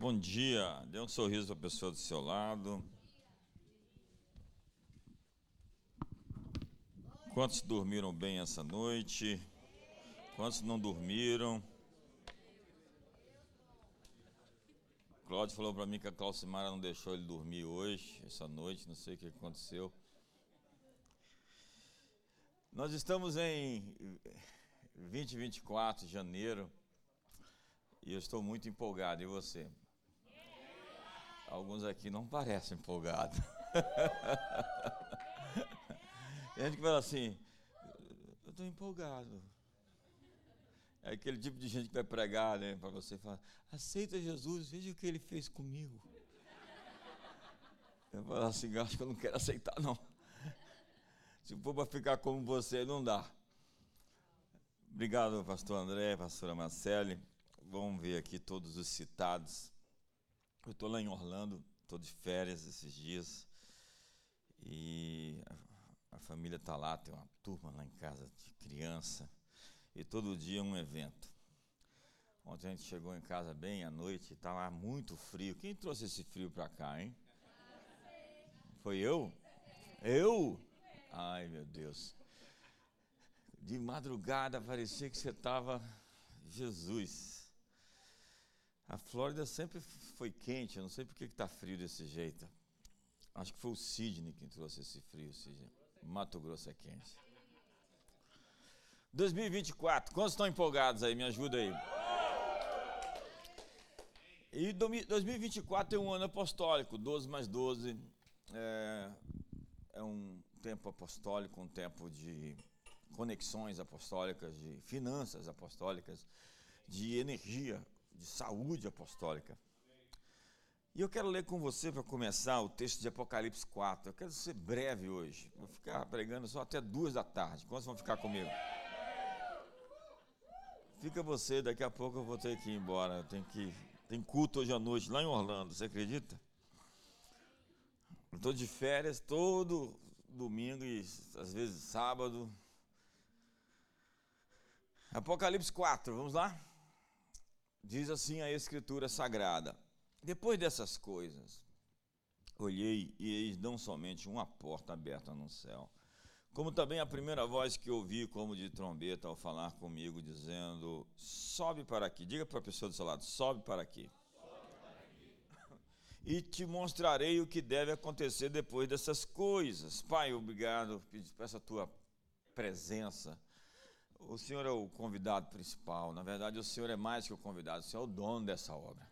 Bom dia, dê um sorriso para a pessoa do seu lado. Quantos dormiram bem essa noite? Quantos não dormiram? Cláudio falou para mim que a Claucimara não deixou ele dormir hoje, essa noite, não sei o que aconteceu. Nós estamos em 2024 de janeiro e eu estou muito empolgado. E você? Alguns aqui não parecem empolgados. Tem gente que fala assim: eu estou empolgado. É aquele tipo de gente que vai pregar né, para você falar: aceita Jesus, veja o que ele fez comigo. Eu falo assim: acho que eu não quero aceitar, não. Se for para ficar como você, não dá. Obrigado, pastor André, pastora Marcele. Vamos ver aqui todos os citados. Eu estou lá em Orlando, estou de férias esses dias. E a, família está lá, tem uma turma lá em casa de criança. E todo dia um evento. Ontem a gente chegou em casa bem à noite, estava muito frio. Quem trouxe esse frio para cá, hein? Foi eu? Eu? Ai, meu Deus. De madrugada parecia que você estava Jesus. A Flórida sempre foi quente, eu não sei por que está frio desse jeito. Acho que foi o Sidney que trouxe esse frio, Sidney. Mato Grosso é quente. 2024, quantos estão empolgados aí? Me ajuda aí. E 2024 é um ano apostólico, 12 mais 12. É, é um tempo apostólico, um tempo de conexões apostólicas, de finanças apostólicas, de energia, de saúde apostólica. E eu quero ler com você, para começar, o texto de Apocalipse 4. Eu quero ser breve hoje. Vou ficar pregando só até duas da tarde. Quantos vão ficar comigo? Fica você, daqui a pouco eu vou ter que ir embora. Tem que tem culto hoje à noite lá em Orlando, você acredita? Estou de férias todo domingo e às vezes sábado. Apocalipse 4, vamos lá? Diz assim a Escritura Sagrada: Depois dessas coisas, olhei e eis não somente uma porta aberta no céu, como também a primeira voz que ouvi, como de trombeta, ao falar comigo, dizendo: Sobe para aqui. Diga para a pessoa do seu lado: Sobe para aqui e te mostrarei o que deve acontecer depois dessas coisas. Pai, obrigado por essa tua presença. O Senhor é o convidado principal. Na verdade, o Senhor é mais que o convidado, o Senhor é o dono dessa obra.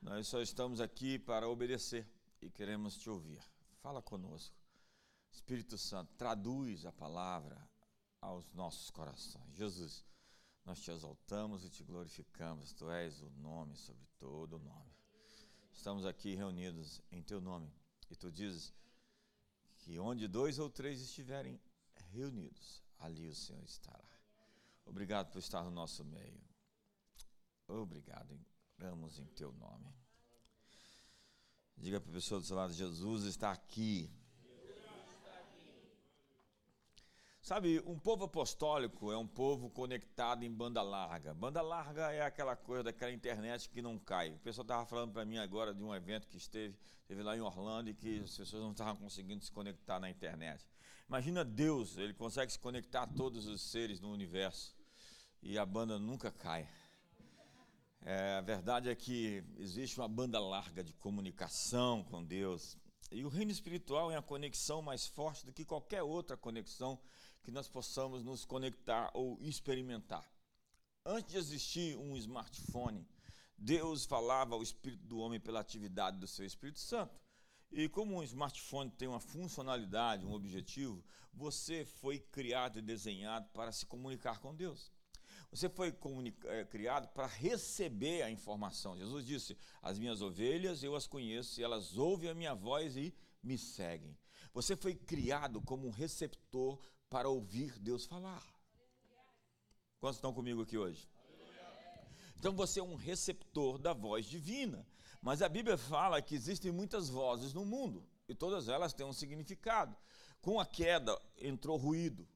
Nós só estamos aqui para obedecer e queremos te ouvir. Fala conosco. Espírito Santo, traduz a palavra aos nossos corações. Jesus, nós te exaltamos e te glorificamos. Tu és o nome sobre todo o nome estamos aqui reunidos em teu nome. E tu dizes que onde dois ou três estiverem reunidos, ali o Senhor estará. Obrigado por estar no nosso meio. Obrigado, oramos em teu nome. Diga para a pessoa do seu lado: Jesus está aqui. Sabe, um povo apostólico é um povo conectado em banda larga. Banda larga é aquela coisa daquela internet que não cai. O pessoal estava falando para mim agora de um evento que esteve, esteve lá em Orlando e que as pessoas não estavam conseguindo se conectar na internet. Imagina Deus, ele consegue se conectar a todos os seres no universo e a banda nunca cai. É, a verdade é que existe uma banda larga de comunicação com Deus. E o reino espiritual é a conexão mais forte do que qualquer outra conexão que nós possamos nos conectar ou experimentar. Antes de existir um smartphone, Deus falava ao espírito do homem pela atividade do seu Espírito Santo. E como um smartphone tem uma funcionalidade, um objetivo, você foi criado e desenhado para se comunicar com Deus. Você foi é, criado para receber a informação. Jesus disse: As minhas ovelhas eu as conheço e elas ouvem a minha voz e me seguem. Você foi criado como um receptor para ouvir Deus falar. Quantos estão comigo aqui hoje? Então você é um receptor da voz divina. Mas a Bíblia fala que existem muitas vozes no mundo e todas elas têm um significado. Com a queda entrou ruído,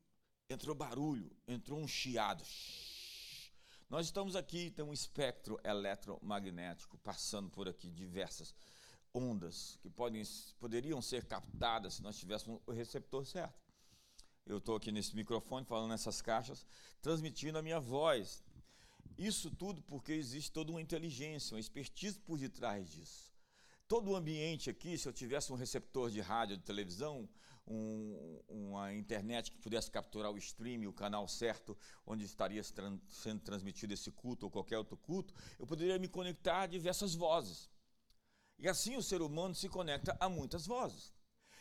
entrou barulho, entrou um chiado. Nós estamos aqui, tem um espectro eletromagnético passando por aqui, diversas ondas que podem, poderiam ser captadas se nós tivéssemos o receptor certo. Eu estou aqui nesse microfone falando nessas caixas, transmitindo a minha voz. Isso tudo porque existe toda uma inteligência, uma expertise por detrás disso. Todo o ambiente aqui, se eu tivesse um receptor de rádio, de televisão, um, uma internet que pudesse capturar o stream, o canal certo, onde estaria sendo transmitido esse culto ou qualquer outro culto, eu poderia me conectar a diversas vozes. E assim o ser humano se conecta a muitas vozes.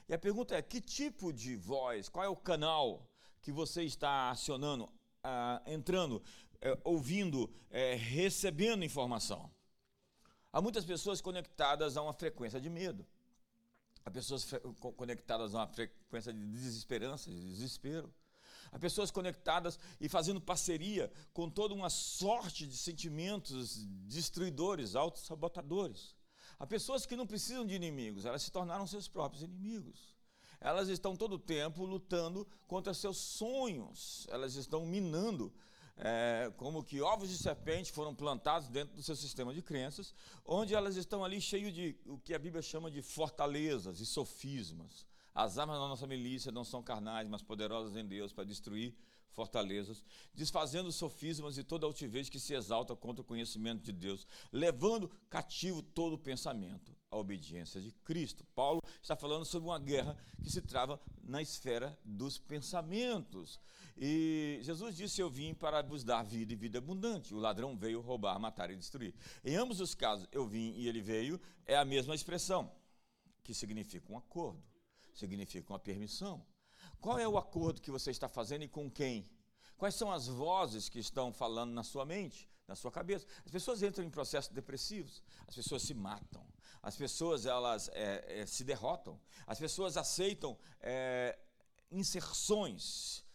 E a pergunta é: que tipo de voz, qual é o canal que você está acionando, ah, entrando, eh, ouvindo, eh, recebendo informação? Há muitas pessoas conectadas a uma frequência de medo. Há pessoas conectadas a uma frequência de desesperança, de desespero. Há pessoas conectadas e fazendo parceria com toda uma sorte de sentimentos destruidores, autossabotadores. Há pessoas que não precisam de inimigos, elas se tornaram seus próprios inimigos. Elas estão todo o tempo lutando contra seus sonhos, elas estão minando é, como que ovos de serpente foram plantados dentro do seu sistema de crenças, onde elas estão ali cheios de o que a Bíblia chama de fortalezas e sofismas. As armas da nossa milícia não são carnais, mas poderosas em Deus para destruir fortalezas, desfazendo sofismas e toda altivez que se exalta contra o conhecimento de Deus, levando cativo todo o pensamento à obediência de Cristo. Paulo está falando sobre uma guerra que se trava na esfera dos pensamentos. E Jesus disse: Eu vim para vos dar vida e vida abundante. O ladrão veio roubar, matar e destruir. Em ambos os casos, eu vim e ele veio, é a mesma expressão, que significa um acordo, significa uma permissão qual é o acordo que você está fazendo e com quem? Quais são as vozes que estão falando na sua mente, na sua cabeça? As pessoas entram em processos depressivos, as pessoas se matam, as pessoas elas é, é, se derrotam, as pessoas aceitam é, inserções,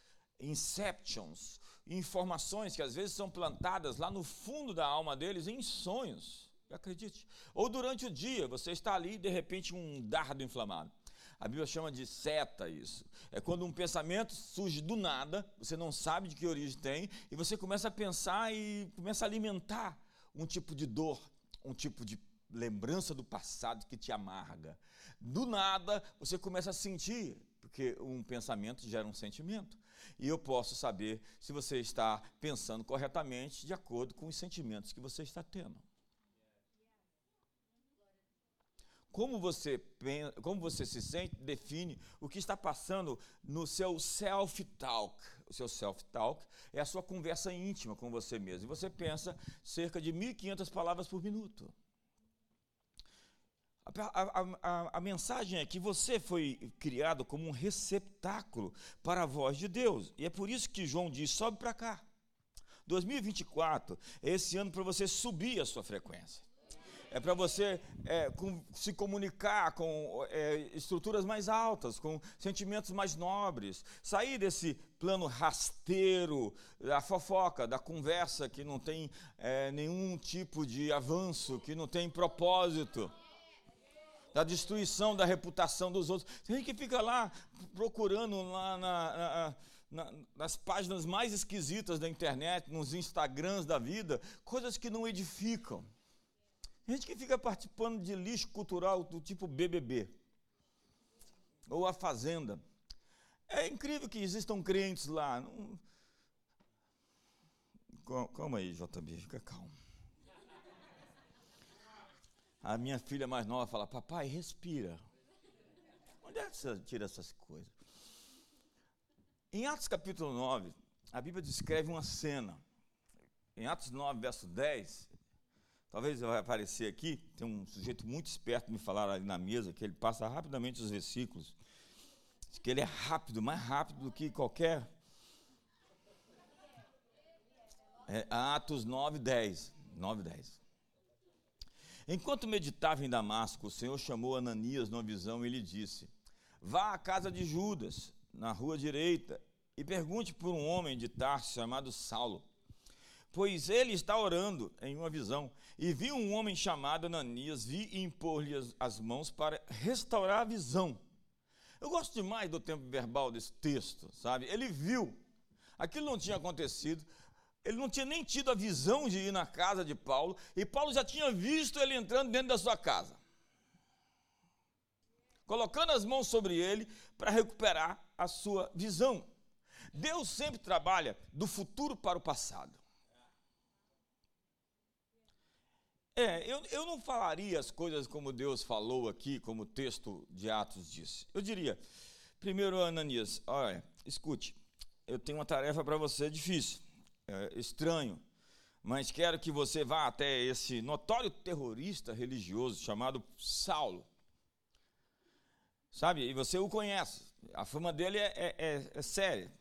inceptions, informações que às vezes são plantadas lá no fundo da alma deles em sonhos. Acredite. Ou durante o dia, você está ali e de repente um dardo inflamado. A Bíblia chama de seta isso. É quando um pensamento surge do nada, você não sabe de que origem tem, e você começa a pensar e começa a alimentar um tipo de dor, um tipo de lembrança do passado que te amarga. Do nada, você começa a sentir, porque um pensamento gera um sentimento. E eu posso saber se você está pensando corretamente de acordo com os sentimentos que você está tendo. Como você, como você se sente define o que está passando no seu self-talk. O seu self-talk é a sua conversa íntima com você mesmo. E você pensa cerca de 1.500 palavras por minuto. A, a, a, a, mensagem é que você foi criado como um receptáculo para a voz de Deus. E é por isso que João diz: sobe para cá. 2024 é esse ano para você subir a sua frequência é para você é, com, se comunicar com é, estruturas mais altas, com sentimentos mais nobres, sair desse plano rasteiro, da fofoca, da conversa que não tem é, nenhum tipo de avanço, que não tem propósito. Da destruição da reputação dos outros. Tem gente que fica lá procurando lá na, na na, nas páginas mais esquisitas da internet, nos Instagrams da vida, coisas que não edificam. Gente que fica participando de lixo cultural do tipo BBB ou a Fazenda. É incrível que existam crentes lá. Não... Calma aí, JB, fica calmo. A minha filha mais nova fala: Papai, respira. Onde é que você tira essas coisas? Em Atos capítulo 9, a Bíblia descreve uma cena. Em Atos 9, verso 10, Talvez vai aparecer aqui, tem um sujeito muito esperto me falar ali na mesa, que ele passa rapidamente os versículos. Diz que ele é rápido, mais rápido do que qualquer. É, Atos 9, 10. 9, 10. Enquanto meditava em Damasco, o Senhor chamou Ananias numa visão e lhe disse: Vá à casa de Judas, na rua direita, e pergunte por um homem de Tarso chamado Saulo pois ele está orando em uma visão, e viu um homem chamado Ananias vir e impor-lhe as mãos para restaurar a visão. Eu gosto demais do tempo verbal desse texto, sabe? Ele viu, aquilo não tinha acontecido, ele não tinha nem tido a visão de ir na casa de Paulo, e Paulo já tinha visto ele entrando dentro da sua casa, colocando as mãos sobre ele para recuperar a sua visão. Deus sempre trabalha do futuro para o passado. É, eu, eu não falaria as coisas como Deus falou aqui, como o texto de Atos diz. Eu diria, primeiro, Ananias, olha, escute, eu tenho uma tarefa para você difícil, é, estranho, mas quero que você vá até esse notório terrorista religioso chamado Saulo. Sabe? E você o conhece. A fama dele é, é, é, é séria.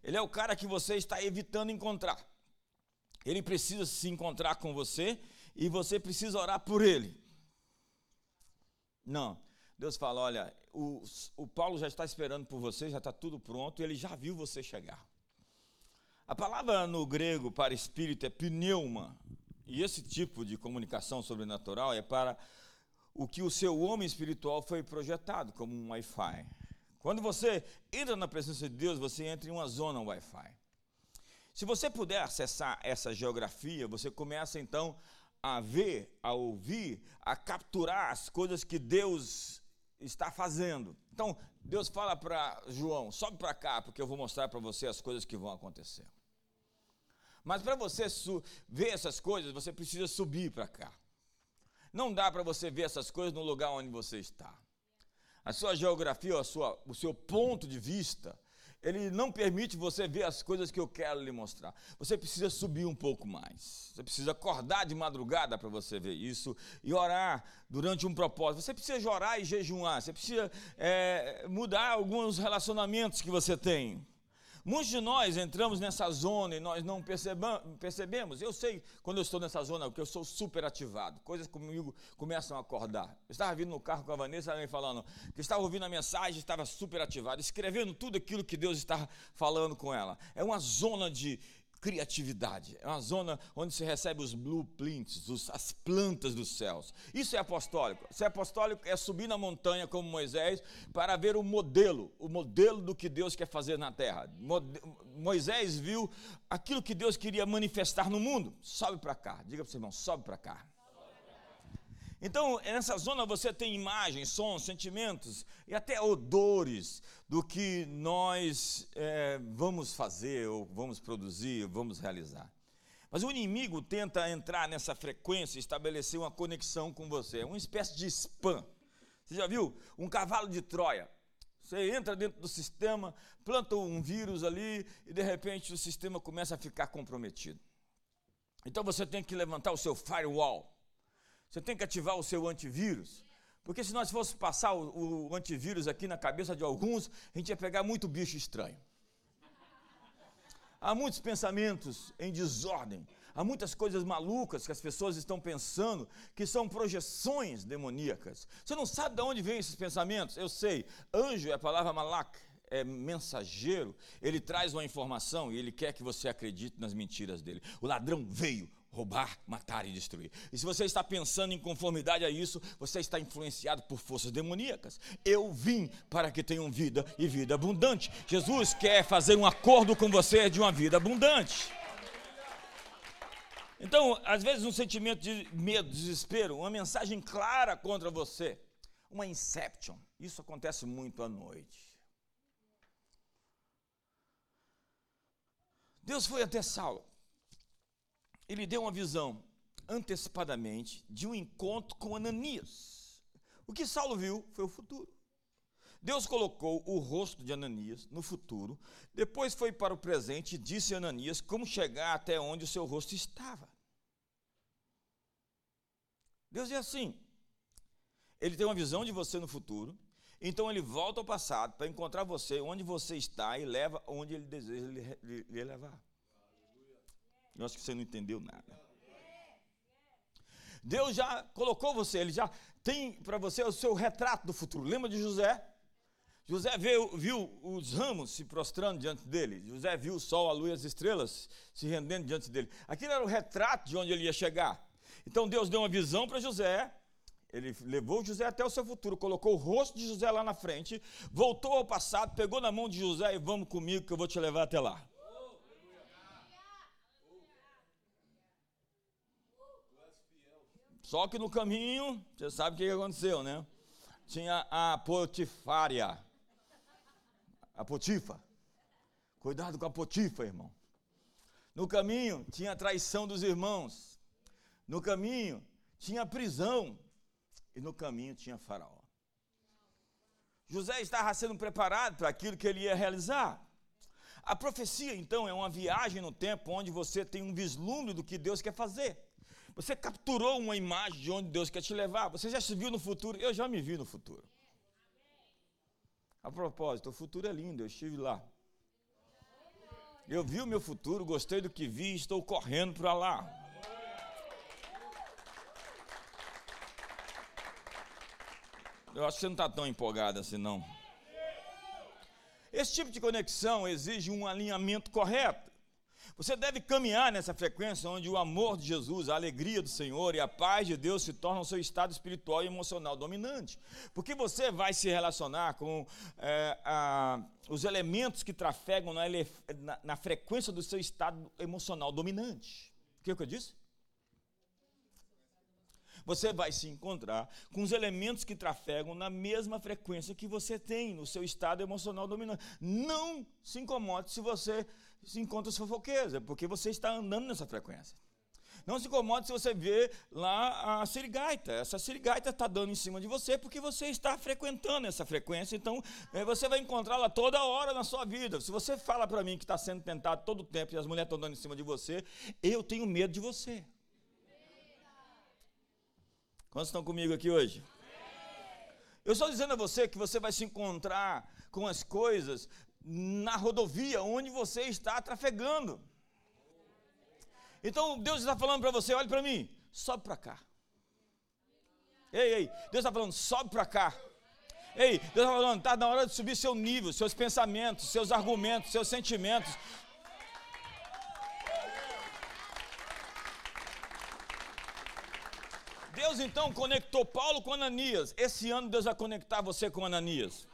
Ele é o cara que você está evitando encontrar. Ele precisa se encontrar com você e você precisa orar por ele. Não. Deus fala: olha, o, o Paulo já está esperando por você, já está tudo pronto, ele já viu você chegar. A palavra no grego para espírito é pneuma, e esse tipo de comunicação sobrenatural é para o que o seu homem espiritual foi projetado como um Wi-Fi. Quando você entra na presença de Deus, você entra em uma zona Wi-Fi. Se você puder acessar essa geografia, você começa então a ver, a ouvir, a capturar as coisas que Deus está fazendo. Então, Deus fala para João: sobe para cá, porque eu vou mostrar para você as coisas que vão acontecer. Mas para você ver essas coisas, você precisa subir para cá. Não dá para você ver essas coisas no lugar onde você está. A sua geografia, a sua, o seu ponto de vista, ele não permite você ver as coisas que eu quero lhe mostrar. Você precisa subir um pouco mais. Você precisa acordar de madrugada para você ver isso e orar durante um propósito. Você precisa orar e jejuar. Você precisa é, mudar alguns relacionamentos que você tem. Muitos de nós entramos nessa zona e nós não percebemos. Eu sei quando eu estou nessa zona, porque eu sou super ativado. Coisas comigo começam a acordar. Eu estava vindo no carro com a Vanessa, ela me falando que estava ouvindo a mensagem, estava super ativado, escrevendo tudo aquilo que Deus estava falando com ela. É uma zona de, criatividade. É uma zona onde se recebe os blueprints, os, as plantas dos céus. Isso é apostólico. Ser apostólico é subir na montanha como Moisés para ver o modelo, o modelo do que Deus quer fazer na terra. Moisés viu aquilo que Deus queria manifestar no mundo. Sobe para cá. Diga para o seu irmão, sobe para cá. Então, nessa zona você tem imagens, sons, sentimentos e até odores do que nós é, vamos fazer, ou vamos produzir, ou vamos realizar. Mas o inimigo tenta entrar nessa frequência e estabelecer uma conexão com você. É uma espécie de spam. Você já viu? Um cavalo de Troia. Você entra dentro do sistema, planta um vírus ali e de repente o sistema começa a ficar comprometido. Então você tem que levantar o seu firewall você tem que ativar o seu antivírus. Porque se nós fosse passar o, o, antivírus aqui na cabeça de alguns, a gente ia pegar muito bicho estranho. Há muitos pensamentos em desordem, há muitas coisas malucas que as pessoas estão pensando que são projeções demoníacas. Você não sabe de onde vêm esses pensamentos? Eu sei, anjo é a palavra malak, é mensageiro, ele traz uma informação e ele quer que você acredite nas mentiras dele. O ladrão veio, roubar, matar e destruir. E se você está pensando em conformidade a isso, você está influenciado por forças demoníacas. Eu vim para que tenham vida e vida abundante. Jesus quer fazer um acordo com você de uma vida abundante. Então, às vezes, um sentimento de medo, desespero, uma mensagem clara contra você, uma inception. Isso acontece muito à noite. Deus foi até Saulo ele deu uma visão antecipadamente de um encontro com Ananias. O que Saulo viu foi o futuro. Deus colocou o rosto de Ananias no futuro, depois foi para o presente e disse a Ananias como chegar até onde o seu rosto estava. Deus é assim. Ele tem uma visão de você no futuro, então ele volta ao passado para encontrar você onde você está e leva onde ele deseja lhe, levar. Eu acho que você não entendeu nada. Deus já colocou você, ele já tem para você o seu retrato do futuro. Lembra de José? José viu, viu, os ramos se prostrando diante dele. José viu o sol, a lua e as estrelas se rendendo diante dele. Aquilo era o retrato de onde ele ia chegar. Então Deus deu uma visão para José. Ele levou José até o seu futuro, colocou o rosto de José lá na frente, voltou ao passado, pegou na mão de José e vamos comigo que eu vou te levar até lá. Só que no caminho, você sabe o que aconteceu, né? Tinha a Potifária. A Potifa. Cuidado com a Potifa, irmão. No caminho tinha a traição dos irmãos. No caminho tinha a prisão. E no caminho tinha Faraó. José estava sendo preparado para aquilo que ele ia realizar. A profecia, então, é uma viagem no tempo onde você tem um vislumbre do que Deus quer fazer. Você capturou uma imagem de onde Deus quer te levar. Você já se viu no futuro? Eu já me vi no futuro. A propósito, o futuro é lindo, eu estive lá. Eu vi o meu futuro, gostei do que vi, estou correndo para lá. Eu acho que você não está tão empolgado assim, não. Esse tipo de conexão exige um alinhamento correto. Você deve caminhar nessa frequência onde o amor de Jesus, a alegria do Senhor e a paz de Deus se tornam seu estado espiritual e emocional dominante. Porque você vai se relacionar com é, a, os elementos que trafegam na, na, na, frequência do seu estado emocional dominante. O que, é que eu disse? você vai se encontrar com os elementos que trafegam na mesma frequência que você tem no seu estado emocional dominante. Não se incomode se você se encontra os fofoqueiros, é porque você está andando nessa frequência. Não se incomode se você vê lá a sirigaita. Essa sirigaita está dando em cima de você porque você está frequentando essa frequência. Então, é, você vai encontrá-la toda hora na sua vida. Se você fala para mim que está sendo tentado todo o tempo e as mulheres estão dando em cima de você, eu tenho medo de você. Quantos estão comigo aqui hoje? Eu estou dizendo a você que você vai se encontrar com as coisas na rodovia onde você está trafegando. Então Deus está falando para você: olhe para mim, sobe para cá. Ei, ei, Deus está falando, sobe para cá. Ei, Deus está falando, está na hora de subir seu nível, seus pensamentos, seus argumentos, seus sentimentos, Deus então conectou Paulo com Ananias. Esse ano Deus vai conectar você com Ananias.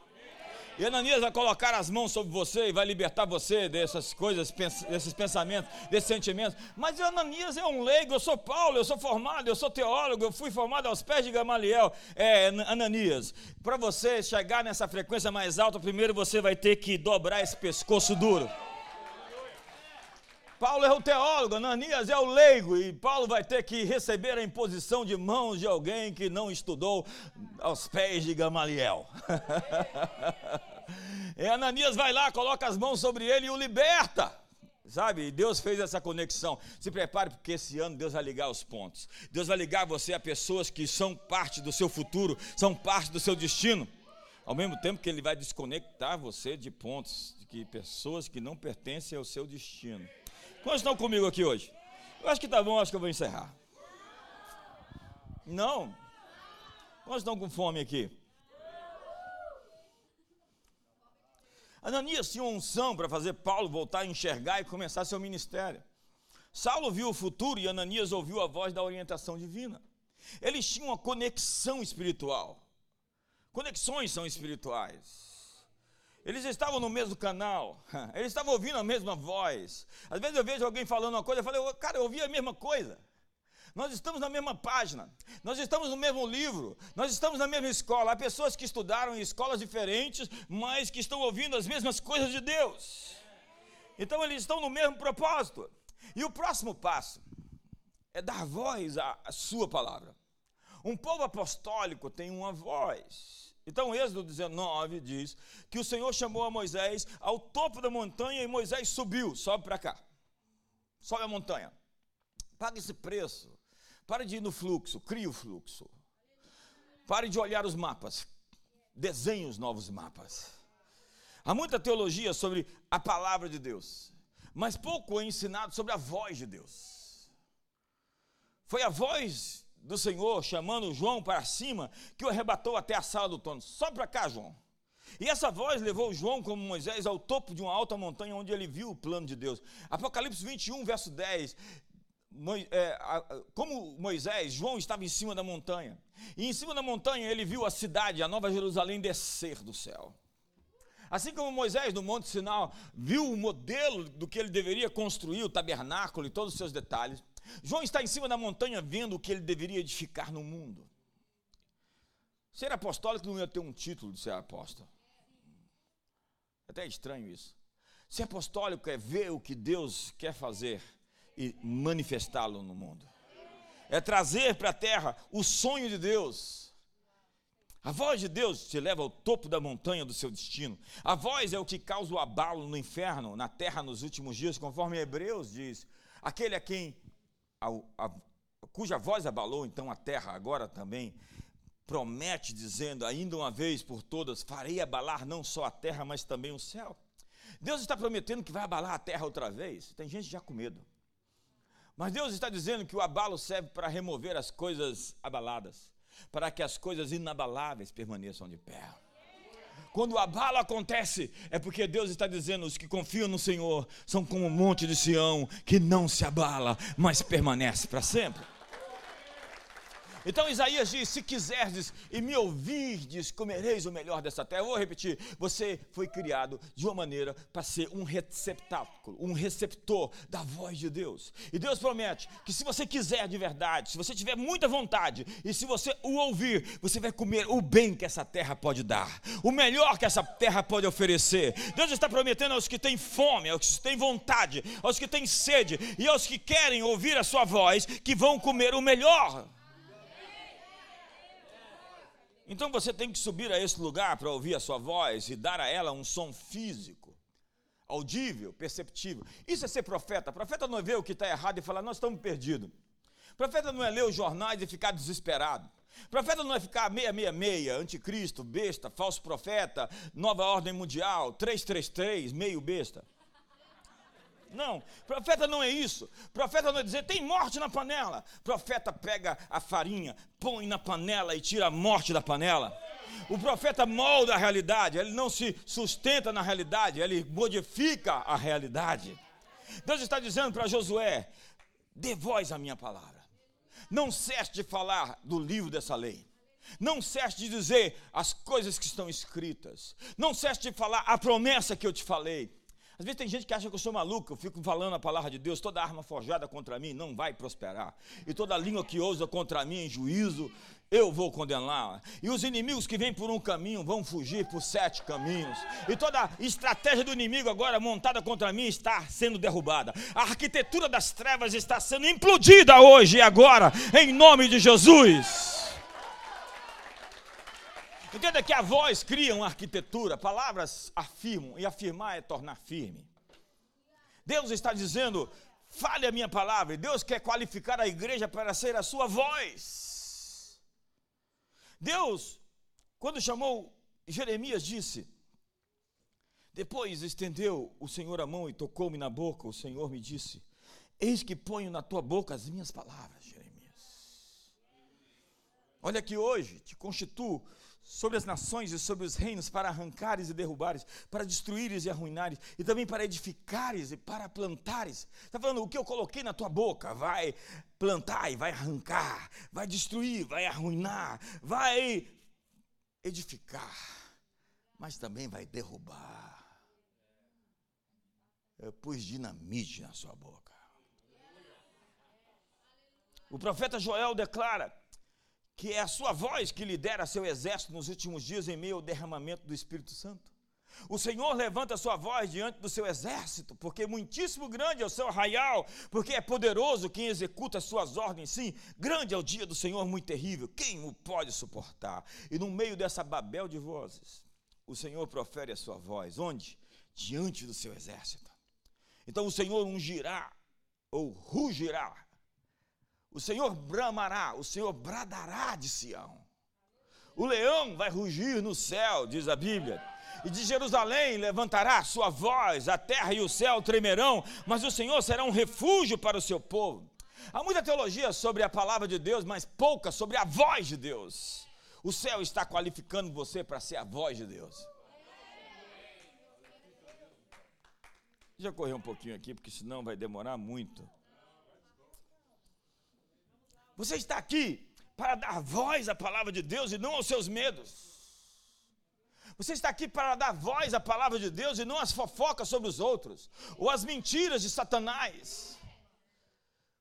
E Ananias vai colocar as mãos sobre você e vai libertar você dessas coisas, desses pensamentos, desses sentimentos. Mas Ananias é um leigo, eu sou Paulo, eu sou formado, eu sou teólogo, eu fui formado aos pés de Gamaliel. É, Ananias, para você chegar nessa frequência mais alta, primeiro você vai ter que dobrar esse pescoço duro. Paulo é o teólogo, Ananias é o leigo, e Paulo vai ter que receber a imposição de mãos de alguém que não estudou aos pés de Gamaliel. e Ananias vai lá, coloca as mãos sobre ele e o liberta. Sabe, Deus fez essa conexão. Se prepare, porque esse ano Deus vai ligar os pontos. Deus vai ligar você a pessoas que são parte do seu futuro, são parte do seu destino. Ao mesmo tempo que Ele vai desconectar você de pontos, de que pessoas que não pertencem ao seu destino. Quantos estão comigo aqui hoje? Eu acho que tá bom, acho que eu vou encerrar. Não? Quantos estão com fome aqui? Ananias tinha unção para fazer Paulo voltar a enxergar e começar seu ministério. Saulo viu o futuro e Ananias ouviu a voz da orientação divina. Eles tinham uma conexão espiritual. Conexões são espirituais. Eles estavam no mesmo canal, eles estavam ouvindo a mesma voz. Às vezes eu vejo alguém falando uma coisa, eu falo, cara, eu ouvi a mesma coisa. Nós estamos na mesma página, nós estamos no mesmo livro, nós estamos na mesma escola. Há pessoas que estudaram em escolas diferentes, mas que estão ouvindo as mesmas coisas de Deus. Então eles estão no mesmo propósito. E o próximo passo é dar voz à, à sua palavra. Um povo apostólico tem uma voz. Então, Êxodo 19 diz que o Senhor chamou a Moisés ao topo da montanha e Moisés subiu, sobe para cá, sobe a montanha, paga esse preço, pare de ir no fluxo, crie o fluxo, pare de olhar os mapas, desenhe os novos mapas. Há muita teologia sobre a palavra de Deus, mas pouco é ensinado sobre a voz de Deus. Foi a voz do Senhor chamando João para cima, que o arrebatou até a sala do trono. Sobe para cá, João. E essa voz levou João, como Moisés, ao topo de uma alta montanha onde ele viu o plano de Deus. Apocalipse 21, verso 10. É, como Moisés, João estava em cima da montanha. E em cima da montanha ele viu a cidade, a Nova Jerusalém, descer do céu. Assim como Moisés, no Monte Sinal, viu o modelo do que ele deveria construir, o tabernáculo e todos os seus detalhes, João está em cima da montanha vendo o que ele deveria edificar no mundo. Ser apostólico não ia ter um título de ser apóstolo. É até estranho isso. Ser apostólico é ver o que Deus quer fazer e manifestá-lo no mundo. É trazer para a terra o sonho de Deus. A voz de Deus te leva ao topo da montanha do seu destino. A voz é o que causa o abalo no inferno, na terra nos últimos dias, conforme Hebreus diz. Aquele a quem a, a, cuja voz abalou então a terra agora também promete dizendo ainda uma vez por todas farei abalar não só a terra mas também o céu. Deus está prometendo que vai abalar a terra outra vez. Tem gente já com medo. Mas Deus está dizendo que o abalo serve para remover as coisas abaladas, para que as coisas inabaláveis permaneçam de pé. Quando o abalo acontece, é porque Deus está dizendo: os que confiam no Senhor são como um monte de Sião que não se abala, mas permanece para sempre. Então Isaías diz: Se quiserdes e me ouvirdes, comereis o melhor dessa terra. Eu vou repetir: você foi criado de uma maneira para ser um receptáculo, um receptor da voz de Deus. E Deus promete que se você quiser de verdade, se você tiver muita vontade, e se você o ouvir, você vai comer o bem que essa terra pode dar, o melhor que essa terra pode oferecer. Deus está prometendo aos que têm fome, aos que têm vontade, aos que têm sede e aos que querem ouvir a sua voz, que vão comer o melhor. Então você tem que subir a esse lugar para ouvir a sua voz e dar a ela um som físico, audível, perceptível. Isso é ser profeta. Profeta não é ver o que está errado e falar, nós estamos perdidos. Profeta não é ler os jornais e ficar desesperado. Profeta não é ficar meia, meia, meia, anticristo, besta, falso profeta, nova ordem mundial, 333, meio besta. Não, profeta não é isso. Profeta não é dizer tem morte na panela. Profeta pega a farinha, põe na panela e tira a morte da panela. O profeta molda a realidade, ele não se sustenta na realidade, ele modifica a realidade. Deus está dizendo para Josué: dê voz à minha palavra. Não cesse de falar do livro dessa lei. Não cesse de dizer as coisas que estão escritas. Não cesse de falar a promessa que eu te falei. Às vezes tem gente que acha que eu sou maluco, eu fico falando a palavra de Deus, toda arma forjada contra mim não vai prosperar. E toda língua que ousa contra mim em juízo, eu vou condenar. E os inimigos que vêm por um caminho vão fugir por sete caminhos. E toda estratégia do inimigo agora montada contra mim está sendo derrubada. A arquitetura das trevas está sendo implodida hoje e agora, em nome de Jesus. Entenda que a voz cria uma arquitetura, palavras afirmam, e afirmar é tornar firme. Deus está dizendo: fale a minha palavra, e Deus quer qualificar a igreja para ser a sua voz. Deus, quando chamou Jeremias, disse: Depois estendeu o Senhor a mão e tocou-me na boca, o Senhor me disse: Eis que ponho na tua boca as minhas palavras, Jeremias. Olha que hoje te constituo sobre as nações e sobre os reinos para arrancares e derrubares, para destruíres e arruinares, e também para edificares e para plantares. Está falando, o que eu coloquei na tua boca vai plantar e vai arrancar, vai destruir, vai arruinar, vai edificar, mas também vai derrubar. Eu pus dinamite na sua boca. O profeta Joel declara que é a sua voz que lidera seu exército nos últimos dias em meio ao derramamento do Espírito Santo. O Senhor levanta a sua voz diante do seu exército, porque muitíssimo grande é o seu arraial, porque é poderoso quem executa as suas ordens. Sim, grande é o dia do Senhor, muito terrível. Quem o pode suportar? E no meio dessa babel de vozes, o Senhor profere a sua voz. Onde? Diante do seu exército. Então o Senhor ungirá, ou rugirá, o Senhor bramará, o Senhor bradará de Sião. O leão vai rugir no céu, diz a Bíblia. E de Jerusalém levantará sua voz, a terra e o céu tremerão, mas o Senhor será um refúgio para o seu povo. Há muita teologia sobre a palavra de Deus, mas pouca sobre a voz de Deus. O céu está qualificando você para ser a voz de Deus. Já correr um pouquinho aqui, porque senão vai demorar muito. Você está aqui para dar voz à palavra de Deus e não aos seus medos. Você está aqui para dar voz à palavra de Deus e não às fofocas sobre os outros, ou às mentiras de Satanás.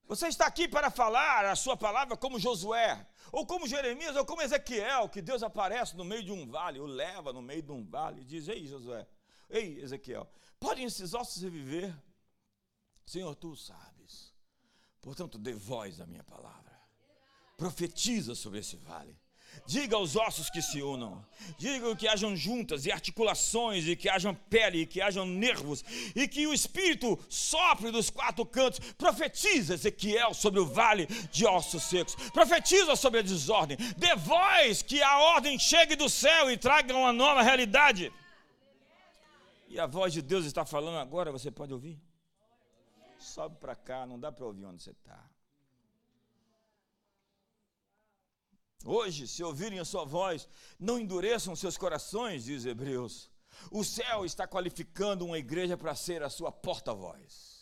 Você está aqui para falar a sua palavra como Josué, ou como Jeremias, ou como Ezequiel, que Deus aparece no meio de um vale, o leva no meio de um vale e diz: Ei, Josué, ei, Ezequiel, podem esses ossos reviver? Senhor, tu sabes. Portanto, dê voz à minha palavra. Profetiza sobre esse vale. Diga aos ossos que se unam, diga que hajam juntas e articulações, e que hajam pele, e que hajam nervos, e que o Espírito sopre dos quatro cantos. Profetiza, Ezequiel, sobre o vale de ossos secos. Profetiza sobre a desordem. Dê voz que a ordem chegue do céu e traga uma nova realidade. E a voz de Deus está falando agora, você pode ouvir? Sobe para cá, não dá para ouvir onde você está. Hoje, se ouvirem a sua voz, não endureçam seus corações, diz Hebreus. O céu está qualificando uma igreja para ser a sua porta-voz.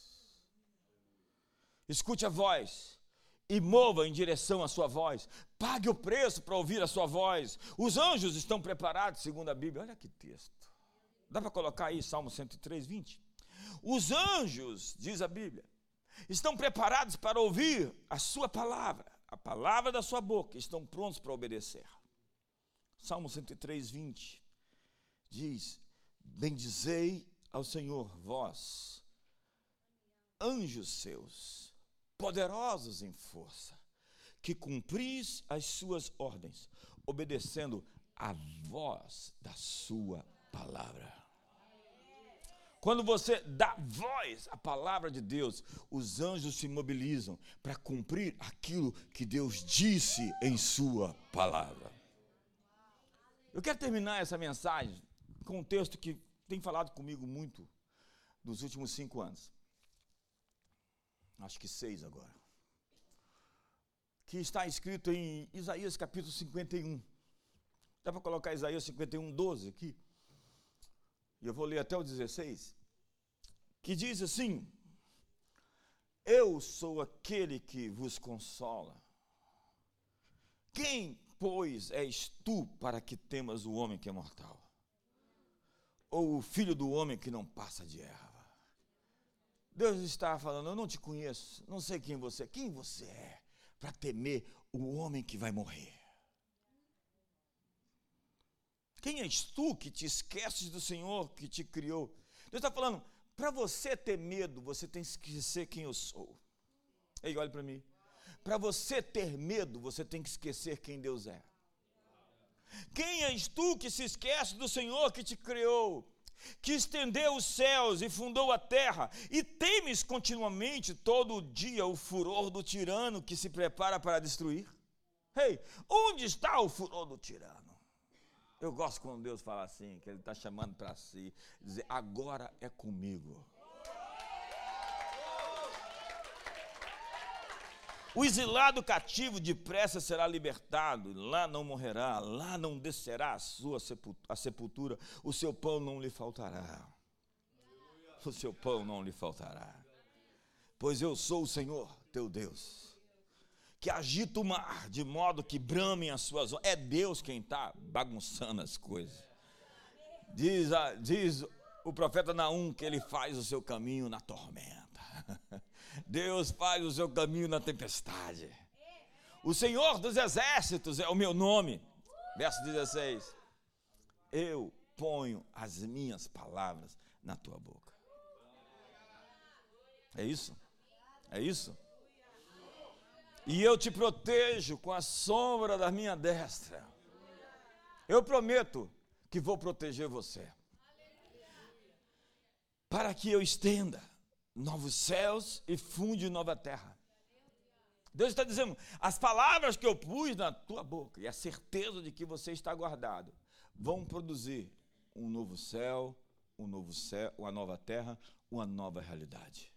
Escute a voz e mova em direção à sua voz. Pague o preço para ouvir a sua voz. Os anjos estão preparados, segundo a Bíblia. Olha que texto. Dá para colocar aí Salmo 103, 20? Os anjos, diz a Bíblia, estão preparados para ouvir a sua palavra a palavra da sua boca, estão prontos para obedecer. Salmo 103, 20 diz: Bendizei ao Senhor, vós, anjos seus, poderosos em força, que cumpris as suas ordens, obedecendo a voz da sua palavra. Quando você dá voz à palavra de Deus, os anjos se mobilizam para cumprir aquilo que Deus disse em Sua palavra. Eu quero terminar essa mensagem com um texto que tem falado comigo muito nos últimos cinco anos. Acho que seis agora. Que está escrito em Isaías capítulo 51. Dá para colocar Isaías 51, 12 aqui? E eu vou ler até o 16 que diz assim: Eu sou aquele que vos consola. Quem, pois, és tu para que temas o homem que é mortal? Ou o filho do homem que não passa de erva? Deus está falando: Eu não te conheço, não sei quem você é. Quem você é para temer o homem que vai morrer? Quem és tu que te esqueces do Senhor que te criou? Deus está falando, para você ter medo, você tem que esquecer quem eu sou. Ei, olha para mim. Para você ter medo, você tem que esquecer quem Deus é. Quem és tu que se esquece do Senhor que te criou, que estendeu os céus e fundou a terra, e temes continuamente todo dia o furor do tirano que se prepara para destruir? Ei, onde está o furor do tirano? Eu gosto quando Deus fala assim, que Ele está chamando para si, dizer, agora é comigo. O exilado cativo depressa será libertado, lá não morrerá, lá não descerá a sua a sepultura, o seu pão não lhe faltará. O seu pão não lhe faltará. Pois eu sou o Senhor, teu Deus que agita o mar de modo que bramem as suas ondas. É Deus quem está bagunçando as coisas. Diz, a, diz o profeta Naum que ele faz o seu caminho na tormenta. Deus faz o seu caminho na tempestade. O Senhor dos exércitos é o meu nome. Verso 16. Eu ponho as minhas palavras na tua boca. É isso? É isso? E eu te protejo com a sombra da minha destra. Eu prometo que vou proteger você. Para que eu estenda novos céus e funde nova terra. Deus está dizendo: as palavras que eu pus na tua boca e a certeza de que você está guardado vão produzir um novo céu, um novo céu, uma nova terra, uma nova realidade.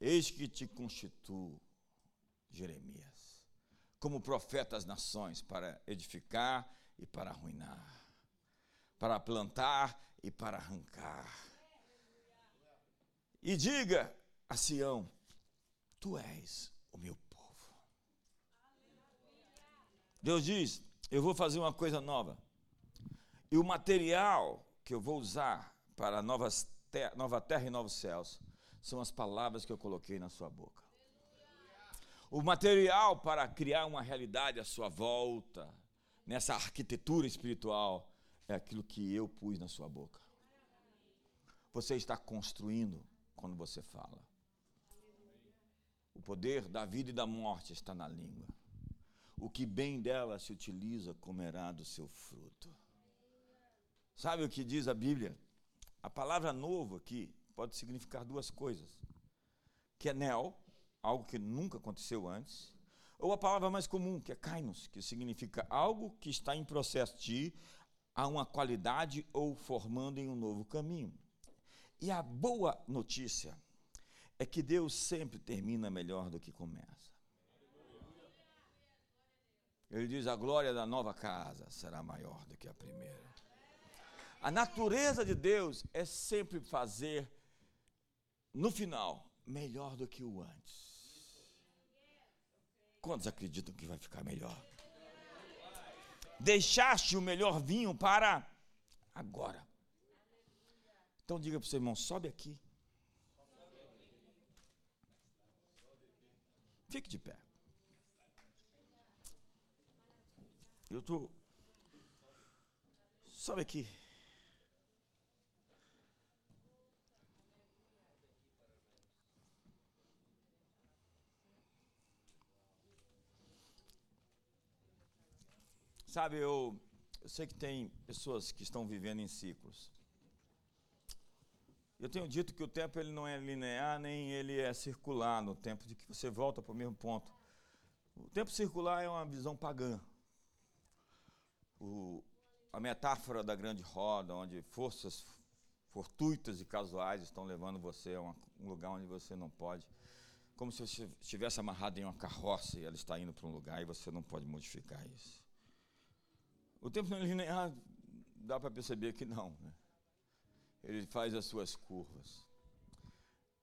Eis que te constituo Jeremias, como profeta às nações, para edificar e para arruinar, para plantar e para arrancar. E diga a Sião: Tu és o meu povo. Deus diz: Eu vou fazer uma coisa nova. E o material que eu vou usar para novas ter nova terra e novos céus são as palavras que eu coloquei na sua boca. O material para criar uma realidade à sua volta, nessa arquitetura espiritual, é aquilo que eu pus na sua boca. Você está construindo quando você fala. O poder da vida e da morte está na língua. O que bem dela se utiliza comerá do seu fruto. Sabe o que diz a Bíblia? A palavra novo aqui pode significar duas coisas: que é neo, algo que nunca aconteceu antes, ou a palavra mais comum, que é kainos, que significa algo que está em processo de a uma qualidade ou formando em um novo caminho. E a boa notícia é que Deus sempre termina melhor do que começa. Ele diz: a glória da nova casa será maior do que a primeira. A natureza de Deus é sempre fazer, no final, melhor do que o antes. Quantos acreditam que vai ficar melhor? Deixaste o melhor vinho para agora. Então diga para o seu irmão: sobe aqui. Fique de pé. Eu estou. Sobe aqui. Sabe, eu, eu sei que tem pessoas que estão vivendo em ciclos. Eu tenho dito que o tempo ele não é linear, nem ele é circular, no tempo de que você volta para o mesmo ponto. O tempo circular é uma visão pagã. O, a metáfora da grande roda, onde forças fortuitas e casuais estão levando você a um lugar onde você não pode. Como se você estivesse amarrado em uma carroça e ela está indo para um lugar e você não pode modificar isso. O tempo não é linear, dá para perceber que não. Né? ele faz as suas curvas.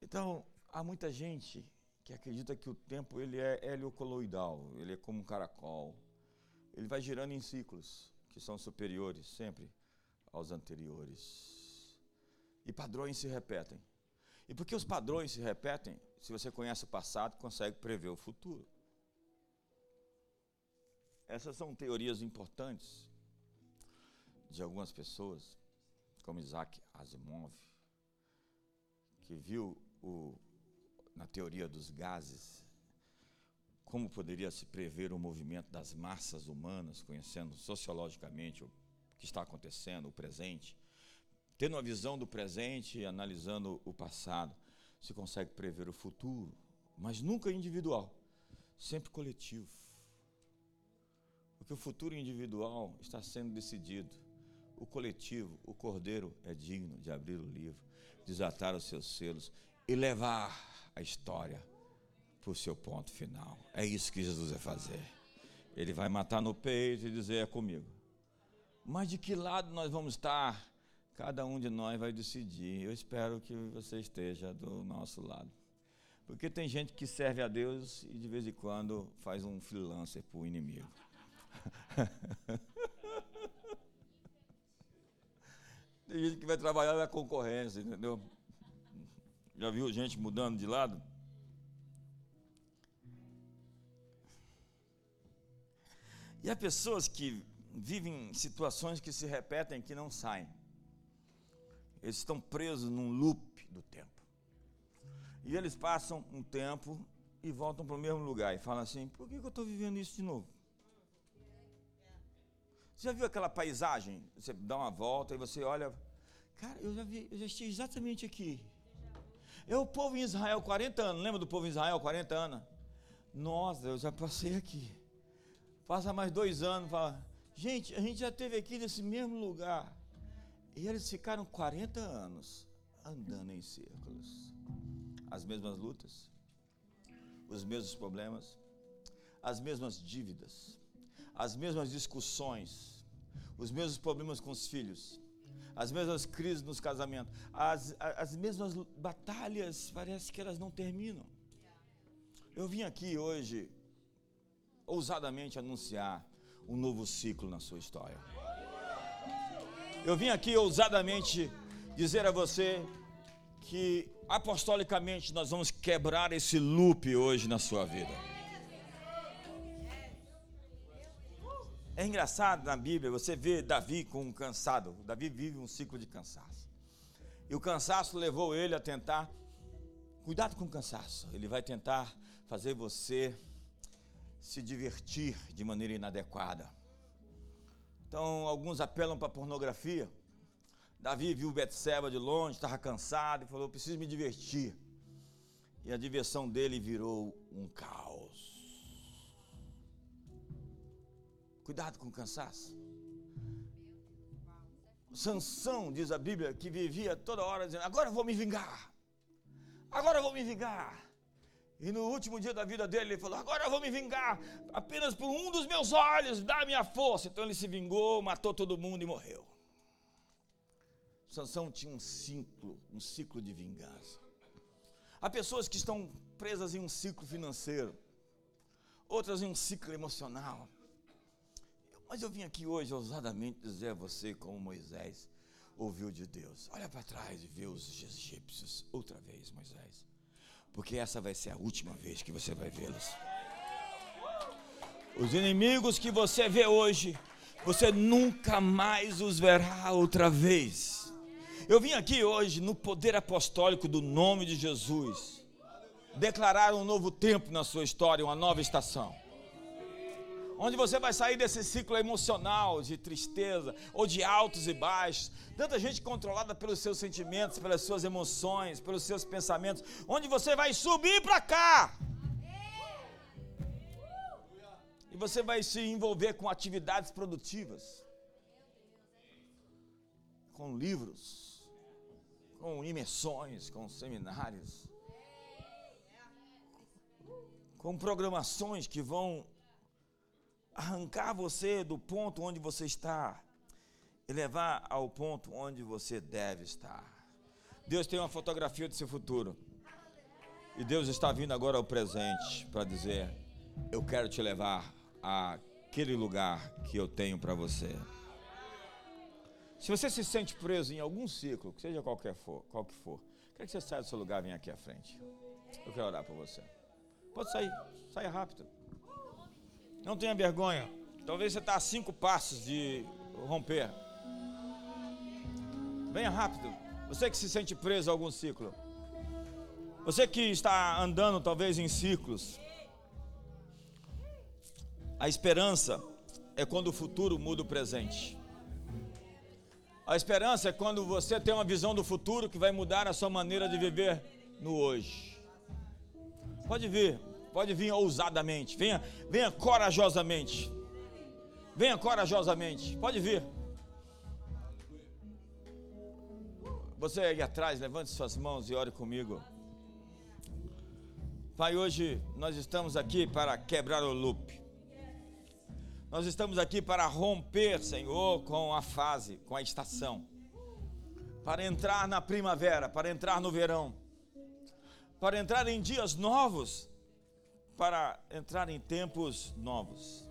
Então, há muita gente que acredita que o tempo ele é heliocoloidal, ele é como um caracol. Ele vai girando em ciclos que são superiores sempre aos anteriores. E padrões se repetem. E porque os padrões se repetem, se você conhece o passado, consegue prever o futuro. Essas são teorias importantes de algumas pessoas como Isaac Asimov, que viu o, na teoria dos gases como poderia se prever o movimento das massas humanas, conhecendo sociologicamente o que está acontecendo, o presente, tendo uma visão do presente e analisando o passado, se consegue prever o futuro, mas nunca individual, sempre coletivo. Porque o futuro individual está sendo decidido o coletivo, o cordeiro é digno de abrir o livro, desatar os seus selos e levar a história para o seu ponto final. É isso que Jesus vai fazer. Ele vai matar no peito e dizer: É comigo. Mas de que lado nós vamos estar? Cada um de nós vai decidir. Eu espero que você esteja do nosso lado. Porque tem gente que serve a Deus e de vez em quando faz um freelancer para o inimigo. Tem gente que vai trabalhar na concorrência, entendeu? Já viu gente mudando de lado? E há pessoas que vivem situações que se repetem, que não saem. Eles estão presos num loop do tempo. E eles passam um tempo e voltam para o mesmo lugar e falam assim: por que, que eu estou vivendo isso de novo? Você já viu aquela paisagem? Você dá uma volta e você olha. Cara, eu já vi, eu já estive exatamente aqui. É o povo em Israel, 40 anos. Lembra do povo em Israel, 40 anos? Nossa, eu já passei aqui. Passa mais dois anos, fala, gente, a gente já esteve aqui nesse mesmo lugar. E eles ficaram 40 anos andando em círculos. As mesmas lutas, os mesmos problemas, as mesmas dívidas, as mesmas discussões, os mesmos problemas com os filhos, as mesmas crises nos casamentos, as, as mesmas batalhas, parece que elas não terminam. Eu vim aqui hoje, ousadamente, anunciar um novo ciclo na sua história. Eu vim aqui ousadamente dizer a você que apostolicamente nós vamos quebrar esse loop hoje na sua vida. É engraçado na Bíblia, você vê Davi com um cansado. Davi vive um ciclo de cansaço. E o cansaço levou ele a tentar. Cuidado com o cansaço. Ele vai tentar fazer você se divertir de maneira inadequada. Então, alguns apelam para pornografia. Davi viu Betseba de longe, estava cansado e falou: "Preciso me divertir". E a diversão dele virou um caos. Cuidado com o cansaço. Sansão, diz a Bíblia, que vivia toda hora dizendo: Agora eu vou me vingar. Agora eu vou me vingar. E no último dia da vida dele, ele falou: Agora eu vou me vingar, apenas por um dos meus olhos, dá minha força. Então ele se vingou, matou todo mundo e morreu. Sansão tinha um ciclo, um ciclo de vingança. Há pessoas que estão presas em um ciclo financeiro, outras em um ciclo emocional. Mas eu vim aqui hoje ousadamente dizer a você, como Moisés ouviu de Deus: olha para trás e vê os egípcios outra vez, Moisés, porque essa vai ser a última vez que você vai vê-los. Os inimigos que você vê hoje, você nunca mais os verá outra vez. Eu vim aqui hoje, no poder apostólico do nome de Jesus, declarar um novo tempo na sua história, uma nova estação. Onde você vai sair desse ciclo emocional de tristeza ou de altos e baixos, tanta gente controlada pelos seus sentimentos, pelas suas emoções, pelos seus pensamentos, onde você vai subir para cá. E você vai se envolver com atividades produtivas, com livros, com imersões, com seminários, com programações que vão arrancar você do ponto onde você está e levar ao ponto onde você deve estar. Deus tem uma fotografia do seu futuro. E Deus está vindo agora ao presente para dizer: Eu quero te levar àquele lugar que eu tenho para você. Se você se sente preso em algum ciclo, seja qualquer for, qual que for, quero que você saia do seu lugar e venha aqui à frente. Eu quero orar por você. Pode sair, saia rápido. Não tenha vergonha. Talvez você está a cinco passos de romper. Venha rápido. Você que se sente preso a algum ciclo. Você que está andando talvez em ciclos. A esperança é quando o futuro muda o presente. A esperança é quando você tem uma visão do futuro que vai mudar a sua maneira de viver no hoje. Pode vir, pode vir ousadamente, venha, venha corajosamente. Venha corajosamente, pode vir. Você aí atrás, levante suas mãos e ore comigo. Pai, hoje nós estamos aqui para quebrar o loop. Nós estamos aqui para romper, Senhor, com a fase, com a estação. Para entrar na primavera, para entrar no verão. Para entrar em dias novos, para entrar em tempos novos.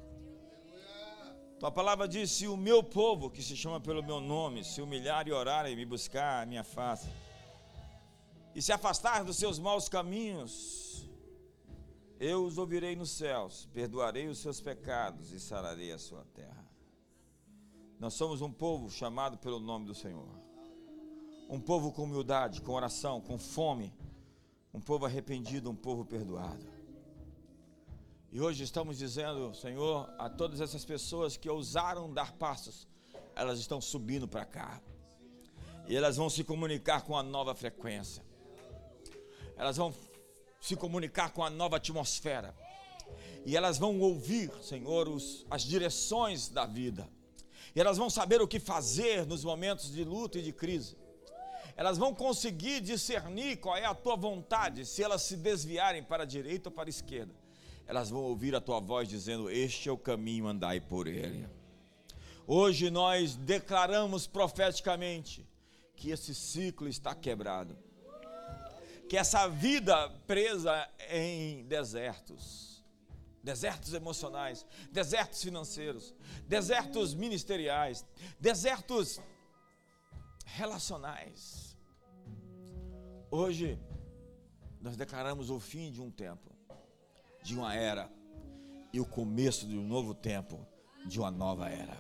Tua palavra diz: se o meu povo, que se chama pelo meu nome, se humilhar e orar e me buscar a minha face, e se afastar dos seus maus caminhos, eu os ouvirei nos céus, perdoarei os seus pecados e sararei a sua terra. Nós somos um povo chamado pelo nome do Senhor. Um povo com humildade, com oração, com fome. Um povo arrependido, um povo perdoado. E hoje estamos dizendo, Senhor, a todas essas pessoas que ousaram dar passos, elas estão subindo para cá. E elas vão se comunicar com a nova frequência. Elas vão se comunicar com a nova atmosfera. E elas vão ouvir, Senhor, os, as direções da vida. E elas vão saber o que fazer nos momentos de luta e de crise. Elas vão conseguir discernir qual é a tua vontade, se elas se desviarem para a direita ou para a esquerda. Elas vão ouvir a tua voz dizendo: Este é o caminho, andai por ele. Hoje nós declaramos profeticamente que esse ciclo está quebrado que essa vida presa em desertos, desertos emocionais, desertos financeiros, desertos ministeriais, desertos relacionais. Hoje, nós declaramos o fim de um tempo, de uma era, e o começo de um novo tempo de uma nova era.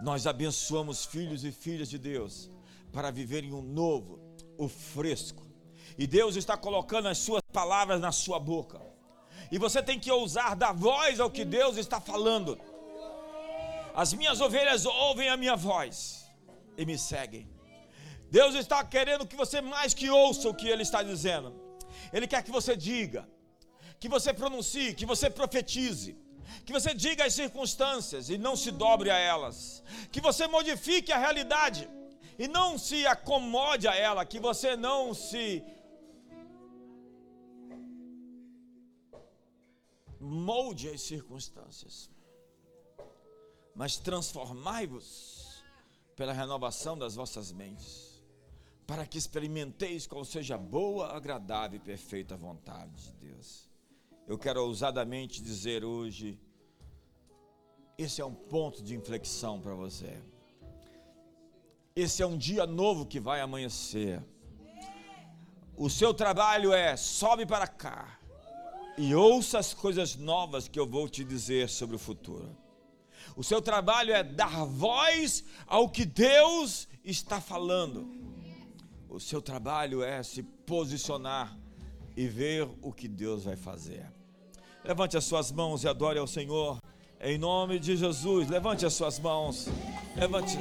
Nós abençoamos filhos e filhas de Deus para viverem o novo, o fresco. E Deus está colocando as suas palavras na sua boca. E você tem que ousar dar voz ao que Deus está falando. As minhas ovelhas ouvem a minha voz e me seguem. Deus está querendo que você mais que ouça o que Ele está dizendo. Ele quer que você diga, que você pronuncie, que você profetize, que você diga as circunstâncias e não se dobre a elas, que você modifique a realidade e não se acomode a ela, que você não se molde as circunstâncias, mas transformai-vos pela renovação das vossas mentes, para que experimenteis qual seja a boa, agradável e perfeita vontade de Deus. Eu quero ousadamente dizer hoje, esse é um ponto de inflexão para você. Esse é um dia novo que vai amanhecer. O seu trabalho é sobe para cá e ouça as coisas novas que eu vou te dizer sobre o futuro. O seu trabalho é dar voz ao que Deus está falando. O seu trabalho é se posicionar e ver o que Deus vai fazer. Levante as suas mãos e adore ao Senhor. Em nome de Jesus, levante as suas mãos. Levante.